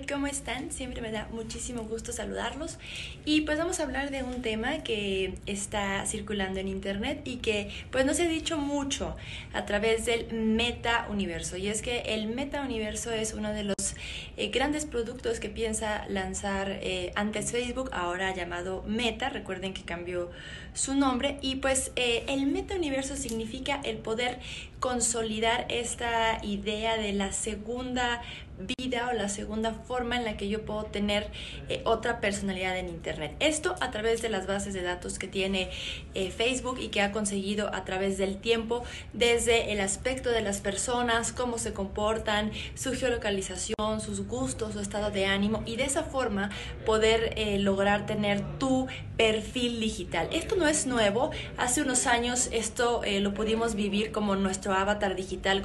¿cómo están? Siempre me da muchísimo gusto saludarlos y pues vamos a hablar de un tema que está circulando en internet y que pues no se ha dicho mucho a través del meta universo y es que el meta universo es uno de los eh, grandes productos que piensa lanzar eh, antes Facebook, ahora llamado Meta, recuerden que cambió su nombre y pues eh, el meta universo significa el poder consolidar esta idea de la segunda vida o la segunda forma en la que yo puedo tener otra personalidad en Internet. Esto a través de las bases de datos que tiene Facebook y que ha conseguido a través del tiempo, desde el aspecto de las personas, cómo se comportan, su geolocalización, sus gustos, su estado de ánimo y de esa forma poder eh, lograr tener tu perfil digital. Esto no es nuevo, hace unos años esto lo pudimos vivir como nuestro avatar digital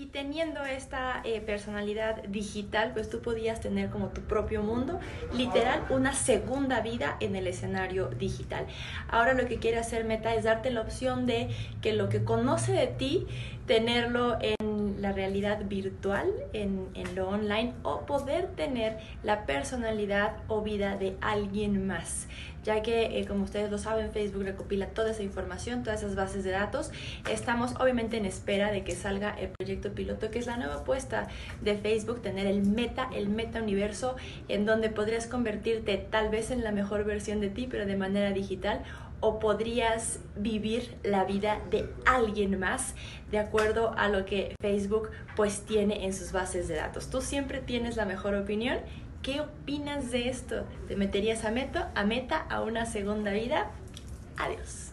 y teniendo esta eh, personalidad digital, pues tú podías tener como tu propio mundo, literal, una segunda vida en el escenario digital. Ahora lo que quiere hacer Meta es darte la opción de que lo que conoce de ti, tenerlo en la realidad virtual, en, en lo online, o poder tener la personalidad o vida de alguien más ya que eh, como ustedes lo saben Facebook recopila toda esa información, todas esas bases de datos. Estamos obviamente en espera de que salga el proyecto piloto, que es la nueva apuesta de Facebook, tener el meta, el meta universo, en donde podrías convertirte tal vez en la mejor versión de ti, pero de manera digital o podrías vivir la vida de alguien más de acuerdo a lo que Facebook pues tiene en sus bases de datos. Tú siempre tienes la mejor opinión ¿Qué opinas de esto? ¿Te meterías a meta, a meta, a una segunda vida? Adiós.